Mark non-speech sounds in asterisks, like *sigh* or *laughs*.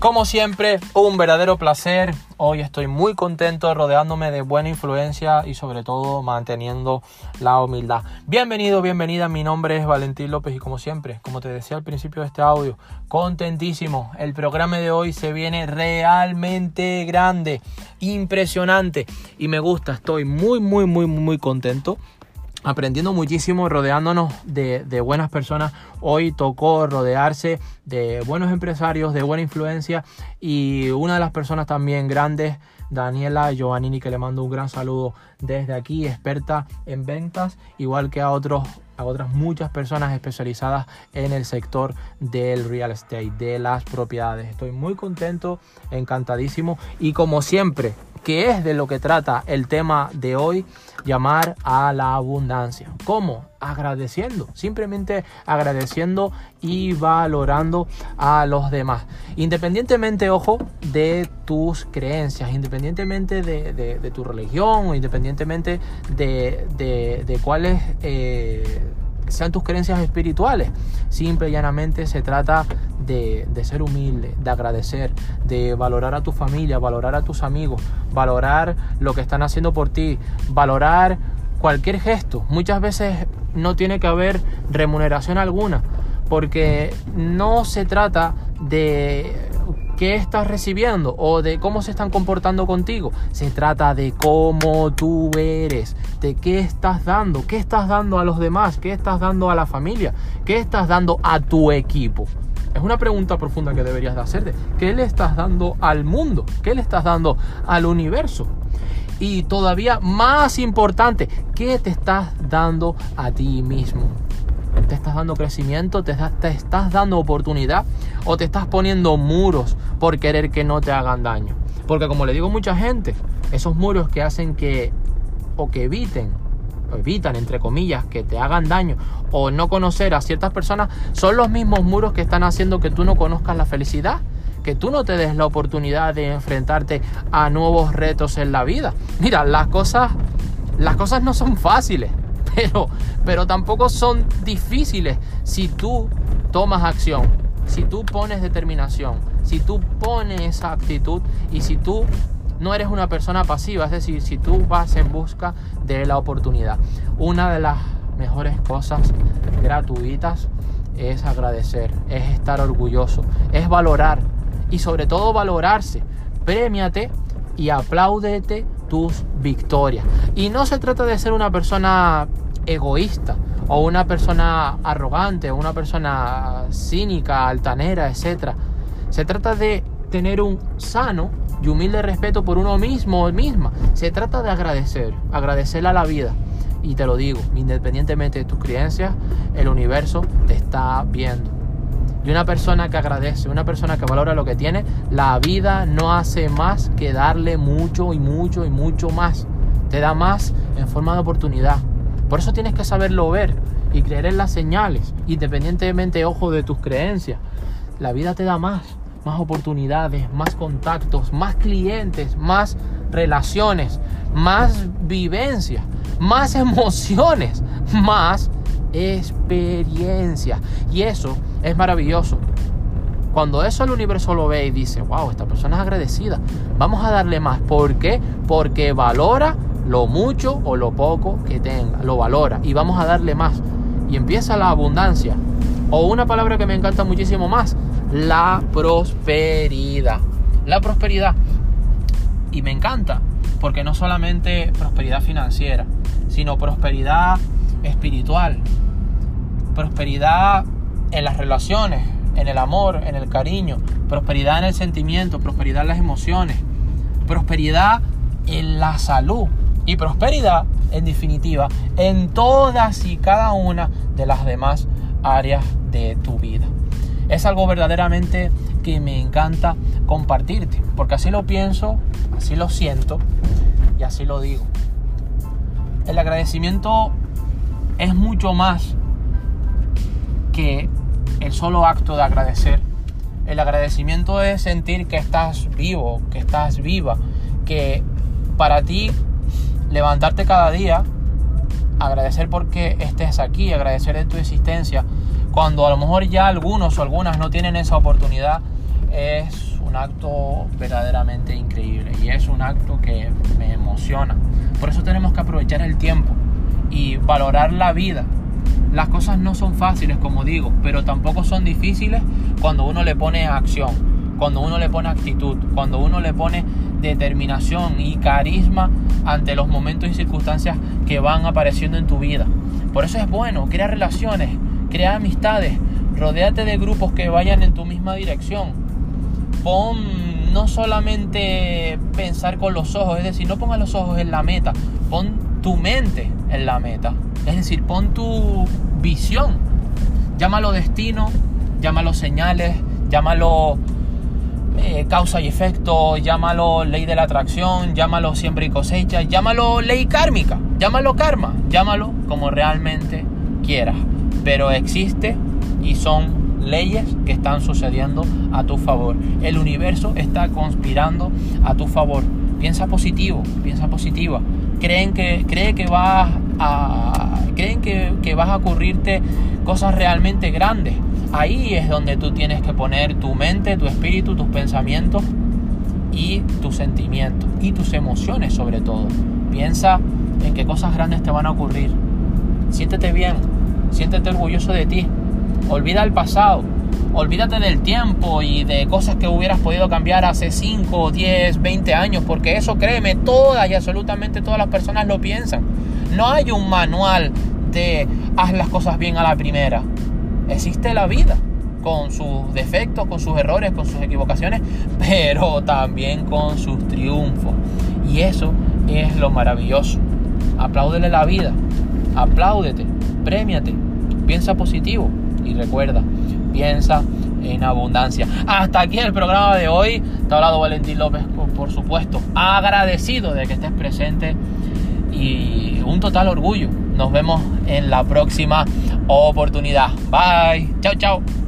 Como siempre, un verdadero placer. Hoy estoy muy contento rodeándome de buena influencia y sobre todo manteniendo la humildad. Bienvenido, bienvenida. Mi nombre es Valentín López y como siempre, como te decía al principio de este audio, contentísimo. El programa de hoy se viene realmente grande, impresionante y me gusta. Estoy muy, muy, muy, muy contento aprendiendo muchísimo, rodeándonos de, buenas personas. Hoy tocó rodearse de buenos empresarios, de buena influencia y una de las personas también grandes, Daniela Giovannini, que le mando un gran saludo desde aquí, experta en ventas, igual que a otros a otras muchas personas especializadas en el sector del real estate, de las propiedades. Estoy muy contento, encantadísimo y como siempre, que es de lo que trata el tema de hoy, llamar a la abundancia. ¿Cómo? Agradeciendo, simplemente agradeciendo y valorando a los demás. Independientemente, ojo, de tus creencias, independientemente de, tu religión independientemente de, de cuáles... Eh, sean tus creencias espirituales. Simple y llanamente se trata de, ser humilde, de agradecer, de valorar a tu familia, valorar a tus amigos, valorar lo que están haciendo por ti, valorar cualquier gesto. Muchas veces no tiene que haber remuneración alguna, porque no se trata de qué estás recibiendo o de cómo se están comportando contigo. Se trata de cómo tú eres, qué estás dando, qué estás dando a los demás, qué estás dando a la familia, qué estás dando a tu equipo. Es una pregunta profunda que deberías de hacerte. ¿Qué le estás dando al mundo? ¿Qué le estás dando al universo? Y todavía más importante, ¿qué te estás dando a ti mismo? ¿Te estás dando crecimiento? ¿Te, te estás dando oportunidad? ¿O te estás poniendo muros por querer que no te hagan daño? Porque como le digo a mucha gente, esos muros que hacen que o que eviten evitan, entre comillas, que te hagan daño o no conocer a ciertas personas, son los mismos muros que están haciendo que tú no conozcas la felicidad, que tú no te des la oportunidad de enfrentarte a nuevos retos en la vida. Mira, las cosas, las cosas no son fáciles, *laughs* pero, pero tampoco son difíciles si tú tomas acción, si tú pones determinación, si tú pones esa actitud y si tú no eres una persona pasiva, es decir, si tú vas en busca de la oportunidad. Una de las mejores cosas gratuitas es agradecer, es estar orgulloso, es valorar y sobre todo valorarse. Premiate y apláudete tus victorias. Y no se trata de ser una persona egoísta o una persona arrogante o una persona cínica, altanera, etc. Se trata de tener un sano y humilde respeto por uno mismo o misma. Se trata de agradecer, agradecer a la vida. Y te lo digo, independientemente de tus creencias, el universo te está viendo. Y una persona que agradece, una persona que valora lo que tiene, la vida no hace más que darle mucho y mucho y mucho más. Te da más en forma de oportunidad. Por eso tienes que saberlo ver y creer en las señales, independientemente, ojo, de tus creencias. La vida te da más más oportunidades, más contactos, más clientes, más relaciones, más vivencias, más emociones, más experiencia. Y eso es maravilloso. Cuando eso el universo lo ve y dice, wow, esta persona es agradecida, vamos a darle más. ¿Por qué? Porque valora lo mucho o lo poco que tenga, lo valora y vamos a darle más. Y empieza la abundancia. O una palabra que me encanta muchísimo más, la prosperidad. La prosperidad. Y me encanta, porque no solamente prosperidad financiera, sino prosperidad espiritual, prosperidad en las relaciones, en el amor, en el cariño, prosperidad en el sentimiento, prosperidad en las emociones, prosperidad en la salud. Y prosperidad, en definitiva, en todas y cada una de las demás áreas de tu vida es algo verdaderamente que me encanta compartirte, porque así lo pienso, así lo siento y así lo digo. El agradecimiento es mucho más que el solo acto de agradecer. El agradecimiento es sentir que estás vivo, que estás viva, que para ti levantarte cada día, agradecer porque estés aquí, agradecer de tu existencia, cuando a lo mejor ya algunos o algunas no tienen esa oportunidad, es un acto verdaderamente increíble y es un acto que me emociona. Por eso tenemos que aprovechar el tiempo y valorar la vida. Las cosas no son fáciles, como digo, pero tampoco son difíciles cuando uno le pone acción, cuando uno le pone actitud, cuando uno le pone determinación y carisma ante los momentos y circunstancias que van apareciendo en tu vida. Por eso es bueno, crea relaciones, crea amistades, rodéate de grupos que vayan en tu misma dirección. Pon no solamente pensar con los ojos, es decir, no pongas los ojos en la meta, pon tu mente en la meta. Es decir, pon tu visión. Llámalo destino, llámalo señales, llámalo eh, causa y efecto, llámalo ley de la atracción, llámalo siembra y cosecha, llámalo ley kármica, llámalo karma, llámalo como realmente quieras. Pero existe y son leyes que están sucediendo a tu favor. El universo está conspirando a tu favor. Piensa positivo, piensa positiva. Creen que, cree que vas a, creen que, que vas a ocurrirte cosas realmente grandes. Ahí es donde tú tienes que poner tu mente, tu espíritu, tus pensamientos y tus sentimientos y tus emociones sobre todo. Piensa en qué cosas grandes te van a ocurrir. Siéntete bien, siéntete orgulloso de ti. Olvida el pasado, olvídate del tiempo y de cosas que hubieras podido cambiar hace 5, 10, 20 años, porque eso créeme, todas y absolutamente todas las personas lo piensan. No hay un manual de haz las cosas bien a la primera existe la vida con sus defectos, con sus errores, con sus equivocaciones, *laughs* pero también con sus triunfos. Y eso es lo maravilloso. Apláudele la vida, apláudete, premiate, piensa positivo y recuerda, piensa en abundancia. Hasta aquí el programa de hoy. Te ha hablado Valentín López, por supuesto, agradecido de que estés presente y un total orgullo. Nos vemos en la próxima oportunidad. Bye. Chao, chao.